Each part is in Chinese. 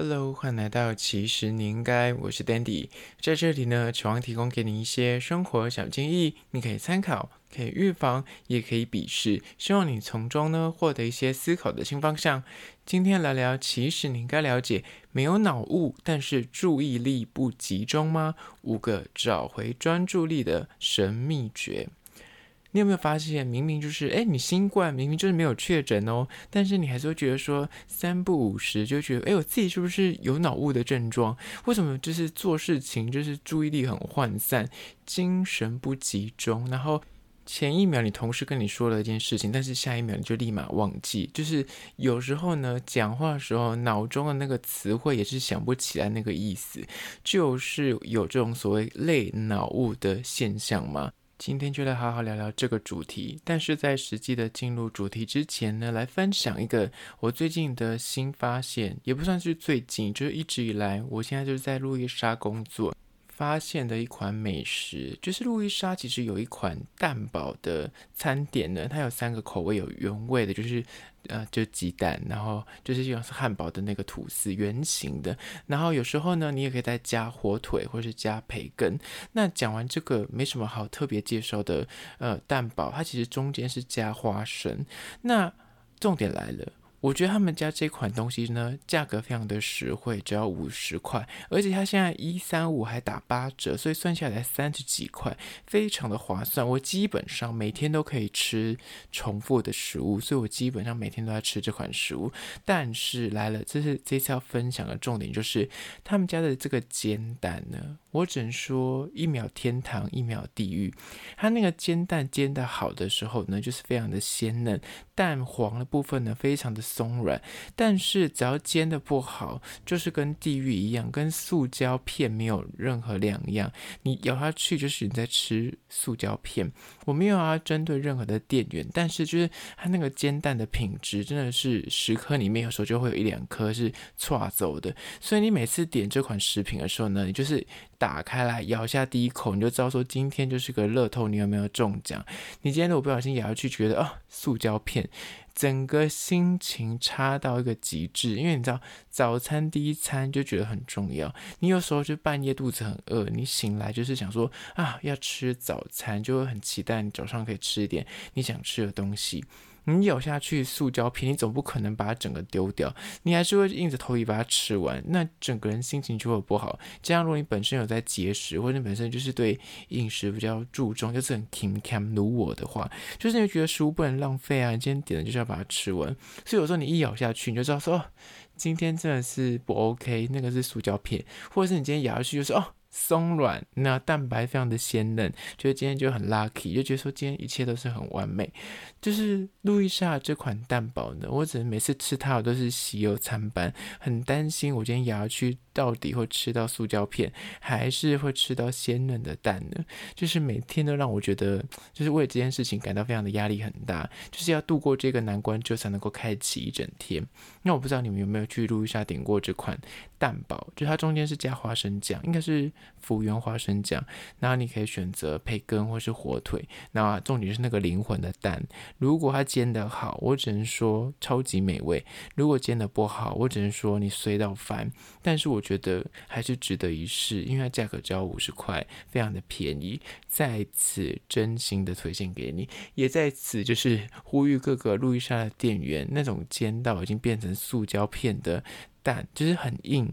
Hello，欢迎来到其实你应该，我是 Dandy，在这里呢，希望提供给你一些生活小建议，你可以参考，可以预防，也可以鄙视，希望你从中呢获得一些思考的新方向。今天来聊，其实你应该了解，没有脑雾，但是注意力不集中吗？五个找回专注力的神秘诀。你有没有发现，明明就是哎，你新冠明明就是没有确诊哦，但是你还是会觉得说三不五时就觉得哎，我自己是不是有脑雾的症状？为什么就是做事情就是注意力很涣散，精神不集中？然后前一秒你同事跟你说了一件事情，但是下一秒你就立马忘记。就是有时候呢，讲话的时候脑中的那个词汇也是想不起来那个意思，就是有这种所谓类脑雾的现象吗？今天就来好好聊聊这个主题，但是在实际的进入主题之前呢，来分享一个我最近的新发现，也不算是最近，就是一直以来，我现在就是在路易莎工作。发现的一款美食，就是路易莎其实有一款蛋堡的餐点呢，它有三个口味，有原味的，就是呃，就鸡蛋，然后就是像是汉堡的那个吐司圆形的，然后有时候呢，你也可以再加火腿或是加培根。那讲完这个没什么好特别介绍的，呃，蛋堡它其实中间是加花生。那重点来了。我觉得他们家这款东西呢，价格非常的实惠，只要五十块，而且它现在一三五还打八折，所以算下来三十几块，非常的划算。我基本上每天都可以吃重复的食物，所以我基本上每天都在吃这款食物。但是来了，这是这次要分享的重点，就是他们家的这个煎蛋呢，我只能说一秒天堂，一秒地狱。它那个煎蛋煎得好的时候呢，就是非常的鲜嫩，蛋黄的部分呢，非常的。松软，但是只要煎得不好，就是跟地狱一样，跟塑胶片没有任何两样。你咬下去就是你在吃塑胶片。我没有要针对任何的店员，但是就是它那个煎蛋的品质真的是十颗里面有时候就会有一两颗是错走的。所以你每次点这款食品的时候呢，你就是打开来咬下第一口，你就知道说今天就是个乐透，你有没有中奖？你今天如果不小心咬下去，觉得啊、哦，塑胶片。整个心情差到一个极致，因为你知道早餐第一餐就觉得很重要。你有时候就半夜肚子很饿，你醒来就是想说啊，要吃早餐，就会很期待你早上可以吃一点你想吃的东西。你咬下去塑胶片，你总不可能把它整个丢掉，你还是会硬着头皮把它吃完，那整个人心情就会不好。这样，如果你本身有在节食，或者你本身就是对饮食比较注重，就是很 Kim Cam 如我的话，就是你觉得食物不能浪费啊，你今天点了就是要把它吃完。所以有时候你一咬下去，你就知道说，今天真的是不 OK，那个是塑胶片，或者是你今天咬下去就是哦。松软，那蛋白非常的鲜嫩，觉得今天就很 lucky，就觉得说今天一切都是很完美。就是路易莎这款蛋堡呢，我只能每次吃它，我都是喜忧参半，很担心我今天也要去到底会吃到塑胶片，还是会吃到鲜嫩的蛋呢？就是每天都让我觉得，就是为这件事情感到非常的压力很大，就是要度过这个难关，就才能够开启一整天。那我不知道你们有没有去路易莎点过这款蛋堡，就它中间是加花生酱，应该是。福源花生酱，然后你可以选择培根或是火腿，那重点是那个灵魂的蛋。如果它煎得好，我只能说超级美味；如果煎得不好，我只能说你衰到翻。但是我觉得还是值得一试，因为它价格只要五十块，非常的便宜。在此真心的推荐给你，也在此就是呼吁各个路易莎的店员，那种煎到已经变成塑胶片的蛋，就是很硬。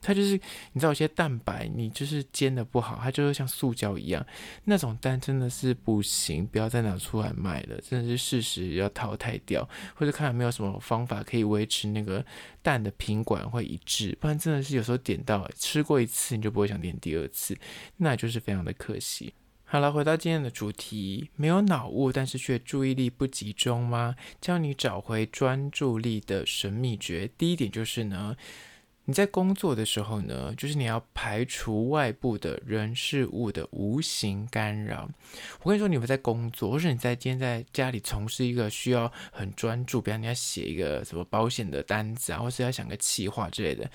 它就是，你知道有些蛋白，你就是煎的不好，它就会像塑胶一样，那种蛋真的是不行，不要再拿出来卖了，真的是事实要淘汰掉，或者看有没有什么方法可以维持那个蛋的品管会一致，不然真的是有时候点到吃过一次你就不会想点第二次，那就是非常的可惜。好了，回到今天的主题，没有脑雾，但是却注意力不集中吗？教你找回专注力的神秘诀，第一点就是呢。你在工作的时候呢，就是你要排除外部的人事物的无形干扰。我跟你说，你们在工作，或是你在今天在家里从事一个需要很专注，比方你要写一个什么保险的单子啊，或是要想个企划之类的，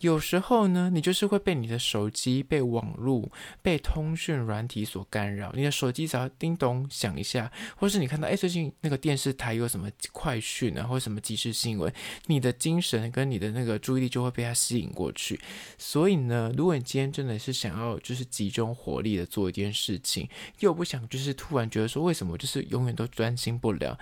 有时候呢，你就是会被你的手机、被网络、被通讯软体所干扰。你的手机只要叮咚响一下，或是你看到哎，最近那个电视台有什么快讯啊，或什么即时新闻，你的精神跟你的那个注意力就会被它吸引过去。所以呢，如果你今天真的是想要就是集中火力的做一件事情，又不想就是突然觉得说为什么就是永远都专心不了。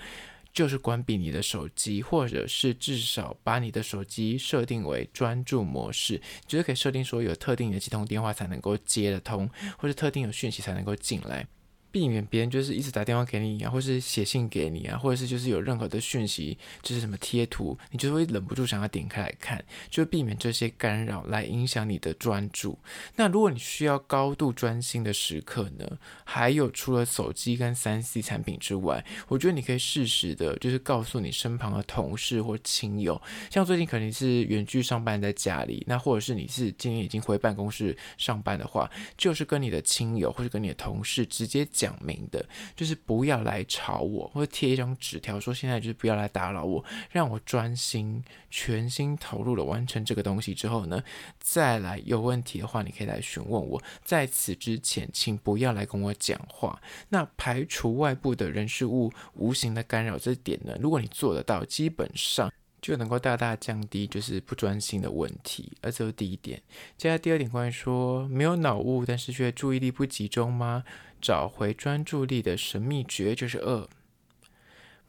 就是关闭你的手机，或者是至少把你的手机设定为专注模式，就是可以设定说有特定的几通电话才能够接得通，或者特定有讯息才能够进来。避免别人就是一直打电话给你啊，或是写信给你啊，或者是就是有任何的讯息，就是什么贴图，你就会忍不住想要点开来看，就避免这些干扰来影响你的专注。那如果你需要高度专心的时刻呢，还有除了手机跟三 C 产品之外，我觉得你可以适时的，就是告诉你身旁的同事或亲友，像最近可能是远距上班在家里，那或者是你是今天已经回办公室上班的话，就是跟你的亲友或者跟你的同事直接讲明的，就是不要来吵我，或者贴一张纸条说现在就是不要来打扰我，让我专心、全心投入的完成这个东西之后呢，再来有问题的话，你可以来询问我。在此之前，请不要来跟我讲话。那排除外部的人事物无形的干扰，这点呢，如果你做得到，基本上。就能够大大降低就是不专心的问题，而这是第一点。接下来第二点，关于说没有脑雾，但是却注意力不集中吗？找回专注力的神秘诀就是二，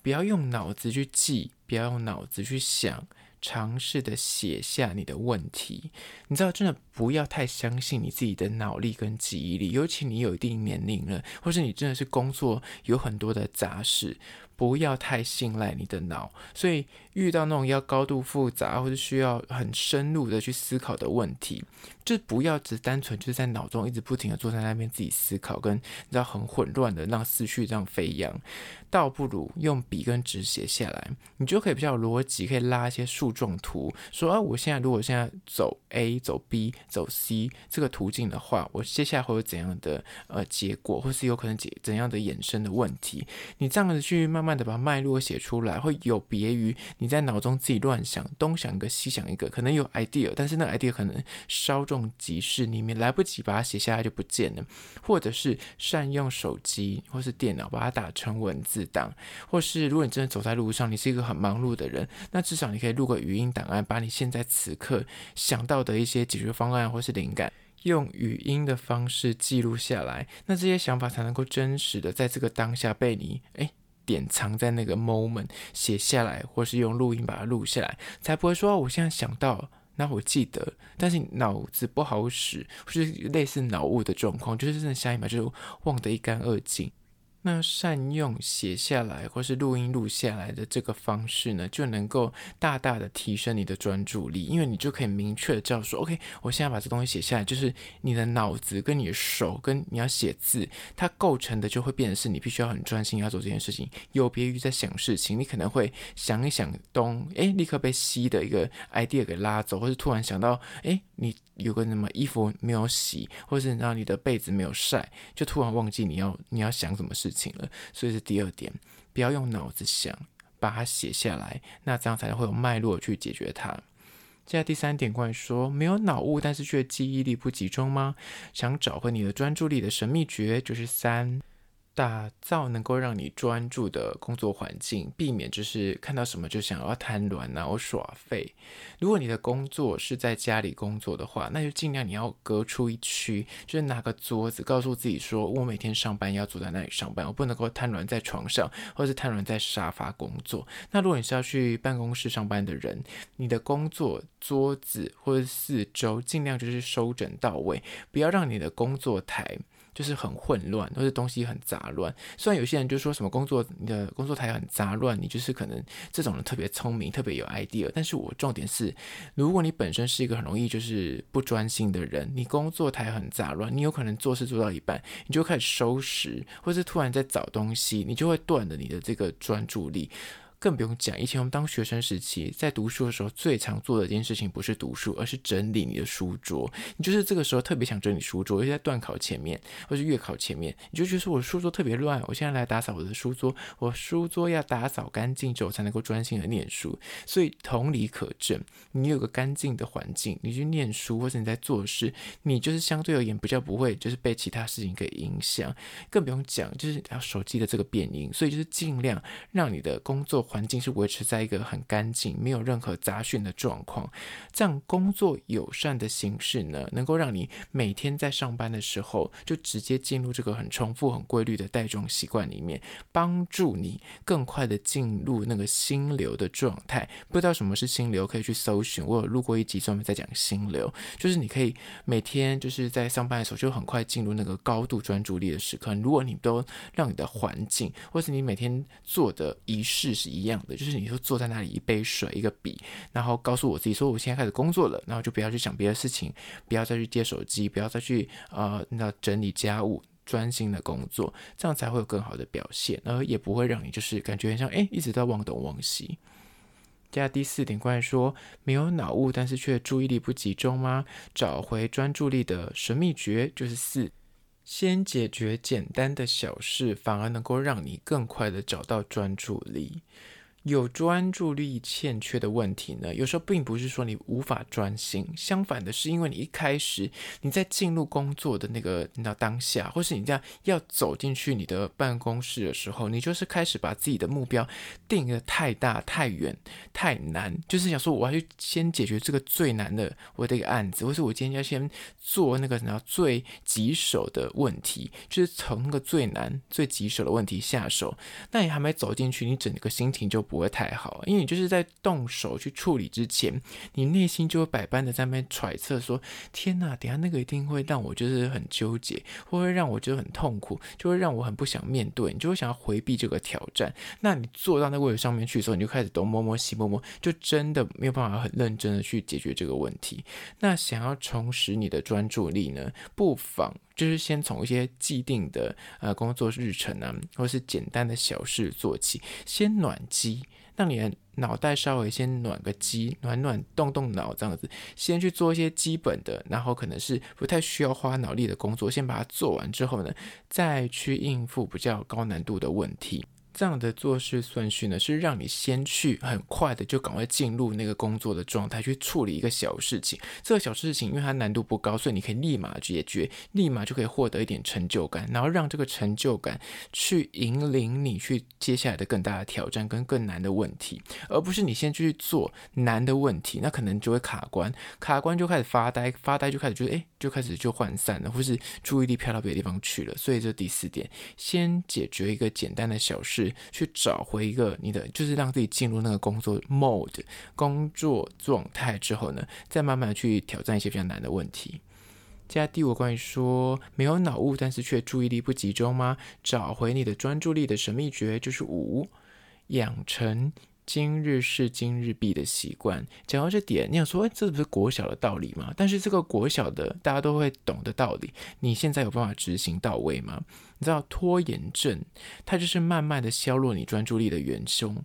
不要用脑子去记，不要用脑子去想。尝试的写下你的问题，你知道，真的不要太相信你自己的脑力跟记忆力，尤其你有一定年龄了，或是你真的是工作有很多的杂事，不要太信赖你的脑。所以遇到那种要高度复杂或者需要很深入的去思考的问题，就不要只单纯就是在脑中一直不停的坐在那边自己思考，跟你知道很混乱的让思绪这样飞扬。倒不如用笔跟纸写下来，你就可以比较逻辑，可以拉一些树状图，说啊，我现在如果现在走 A 走 B 走 C 这个途径的话，我接下来会有怎样的呃结果，或是有可能解怎样的衍生的问题？你这样子去慢慢的把脉络写出来，会有别于你在脑中自己乱想，东想一个西想一个，可能有 idea，但是那个 idea 可能稍纵即逝，你没来不及把它写下来就不见了，或者是善用手机或是电脑把它打成文字。档，或是如果你真的走在路上，你是一个很忙碌的人，那至少你可以录个语音档案，把你现在此刻想到的一些解决方案或是灵感，用语音的方式记录下来，那这些想法才能够真实的在这个当下被你诶点藏在那个 moment 写下来，或是用录音把它录下来，才不会说我现在想到，那我记得，但是脑子不好使，或是类似脑雾的状况，就是真的下一秒就忘得一干二净。那善用写下来或是录音录下来的这个方式呢，就能够大大的提升你的专注力，因为你就可以明确的知道说，OK，我现在把这东西写下来，就是你的脑子跟你的手跟你要写字，它构成的就会变成是你必须要很专心要做这件事情，有别于在想事情，你可能会想一想东，诶，立刻被吸的一个 idea 给拉走，或是突然想到，诶，你。有个什么衣服没有洗，或是让你的被子没有晒，就突然忘记你要你要想什么事情了。所以是第二点，不要用脑子想，把它写下来，那这样才会有脉络去解决它。现在第三点，关于说没有脑雾，但是却记忆力不集中吗？想找回你的专注力的神秘诀就是三。打造能够让你专注的工作环境，避免就是看到什么就想要贪婪然后耍废。如果你的工作是在家里工作的话，那就尽量你要隔出一区，就是拿个桌子，告诉自己说，我每天上班要坐在那里上班，我不能够瘫软在床上，或是瘫软在沙发工作。那如果你是要去办公室上班的人，你的工作桌子或者四周尽量就是收整到位，不要让你的工作台。就是很混乱，或者东西很杂乱。虽然有些人就说什么工作，你的工作台很杂乱，你就是可能这种人特别聪明，特别有 idea。但是我重点是，如果你本身是一个很容易就是不专心的人，你工作台很杂乱，你有可能做事做到一半，你就开始收拾，或是突然在找东西，你就会断了你的这个专注力。更不用讲，以前我们当学生时期在读书的时候，最常做的一件事情不是读书，而是整理你的书桌。你就是这个时候特别想整理书桌，尤其在段考前面或是月考前面，你就觉得我书桌特别乱，我现在来打扫我的书桌，我书桌要打扫干净之后才能够专心的念书。所以同理可证，你有个干净的环境，你去念书或者你在做事，你就是相对而言比较不会就是被其他事情给影响。更不用讲，就是要手机的这个变音，所以就是尽量让你的工作环境是维持在一个很干净、没有任何杂讯的状况，这样工作友善的形式呢，能够让你每天在上班的时候就直接进入这个很重复、很规律的带状习惯里面，帮助你更快的进入那个心流的状态。不知道什么是心流，可以去搜寻。我有录过一集专门在讲心流，就是你可以每天就是在上班的时候就很快进入那个高度专注力的时刻。如果你都让你的环境，或是你每天做的仪式是一一样的，就是你就坐在那里，一杯水，一个笔，然后告诉我自己说，我现在开始工作了，然后就不要去想别的事情，不要再去接手机，不要再去呃那整理家务，专心的工作，这样才会有更好的表现，而也不会让你就是感觉很像哎一直在忘东忘西。接下来第四点，关于说没有脑雾，但是却注意力不集中吗？找回专注力的神秘诀就是四。先解决简单的小事，反而能够让你更快的找到专注力。有专注力欠缺的问题呢，有时候并不是说你无法专心，相反的是因为你一开始你在进入工作的那个那当下，或是你这样要走进去你的办公室的时候，你就是开始把自己的目标定得太大、太远、太难，就是想说我要去先解决这个最难的我的一个案子，或是我今天要先做那个然后最棘手的问题，就是从那个最难、最棘手的问题下手。那你还没走进去，你整个心情就不会太好，因为你就是在动手去处理之前，你内心就会百般的在那边揣测说：天哪，等下那个一定会让我就是很纠结，或会让我觉得很痛苦，就会让我很不想面对，你就会想要回避这个挑战。那你坐到那个位置上面去的时候，你就开始东摸摸西摸摸，就真的没有办法很认真的去解决这个问题。那想要重拾你的专注力呢，不妨。就是先从一些既定的呃工作日程啊，或是简单的小事做起，先暖机，让你的脑袋稍微先暖个机，暖暖动动脑这样子，先去做一些基本的，然后可能是不太需要花脑力的工作，先把它做完之后呢，再去应付比较高难度的问题。这样的做事顺序呢，是让你先去很快的就赶快进入那个工作的状态，去处理一个小事情。这个小事情因为它难度不高，所以你可以立马解决，立马就可以获得一点成就感，然后让这个成就感去引领你去接下来的更大的挑战跟更难的问题，而不是你先去做难的问题，那可能就会卡关，卡关就开始发呆，发呆就开始就诶，就开始就涣散了，或是注意力飘到别的地方去了。所以这第四点，先解决一个简单的小事。去找回一个你的，就是让自己进入那个工作 mode 工作状态之后呢，再慢慢去挑战一些比较难的问题。接下来第五，关于说没有脑雾，但是却注意力不集中吗？找回你的专注力的神秘诀就是五，养成今日事今日毕的习惯。讲到这点，你想说，哎，这不是国小的道理吗？但是这个国小的大家都会懂的道理，你现在有办法执行到位吗？你知道拖延症，它就是慢慢的削弱你专注力的元凶。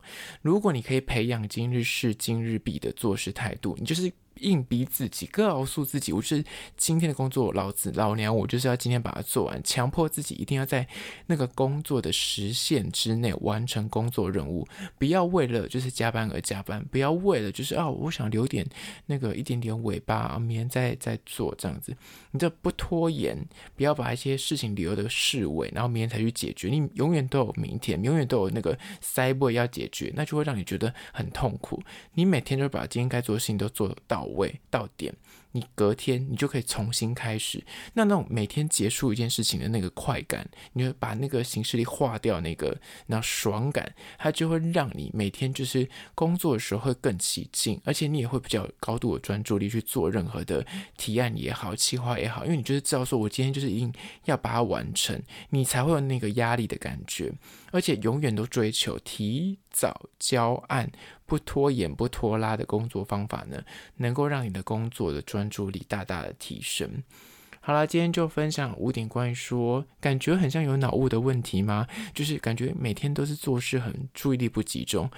如果你可以培养今日事今日毕的做事态度，你就是。硬逼自己，告诉自己，我是今天的工作，老子老娘，我就是要今天把它做完，强迫自己一定要在那个工作的时限之内完成工作任务，不要为了就是加班而加班，不要为了就是啊，我想留点那个一点点尾巴，明天再再做这样子，你这不拖延，不要把一些事情留的式微，然后明天才去解决，你永远都有明天，永远都有那个塞位要解决，那就会让你觉得很痛苦。你每天就把今天该做的事情都做到。位到点，你隔天你就可以重新开始。那那种每天结束一件事情的那个快感，你会把那个行事历划掉，那个那爽感，它就会让你每天就是工作的时候会更起劲，而且你也会比较高度的专注力去做任何的提案也好、企划也好，因为你就是知道说我今天就是一定要把它完成，你才会有那个压力的感觉，而且永远都追求提早交案。不拖延、不拖拉的工作方法呢，能够让你的工作的专注力大大的提升。好啦，今天就分享五点关于说，感觉很像有脑雾的问题吗？就是感觉每天都是做事很注意力不集中。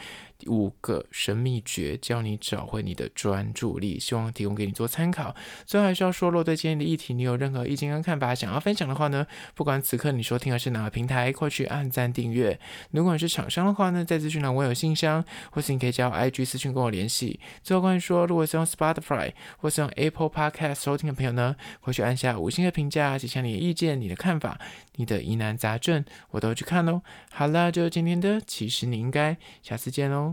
五个神秘诀，教你找回你的专注力，希望提供给你做参考。最后还是要说，若对今天的议题你有任何意见跟看法，想要分享的话呢，不管此刻你收听的是哪个平台，快去按赞订阅。如果你是厂商的话呢，在资讯栏我有信箱，或是你可以加我 IG 私讯跟我联系。最后关于说，如果是用 Spotify 或是用 Apple Podcast 收听的朋友呢，快去按下五星的评价，写下你的意见、你的看法、你的疑难杂症，我都去看哦。好了，就是今天的，其实你应该下次见喽。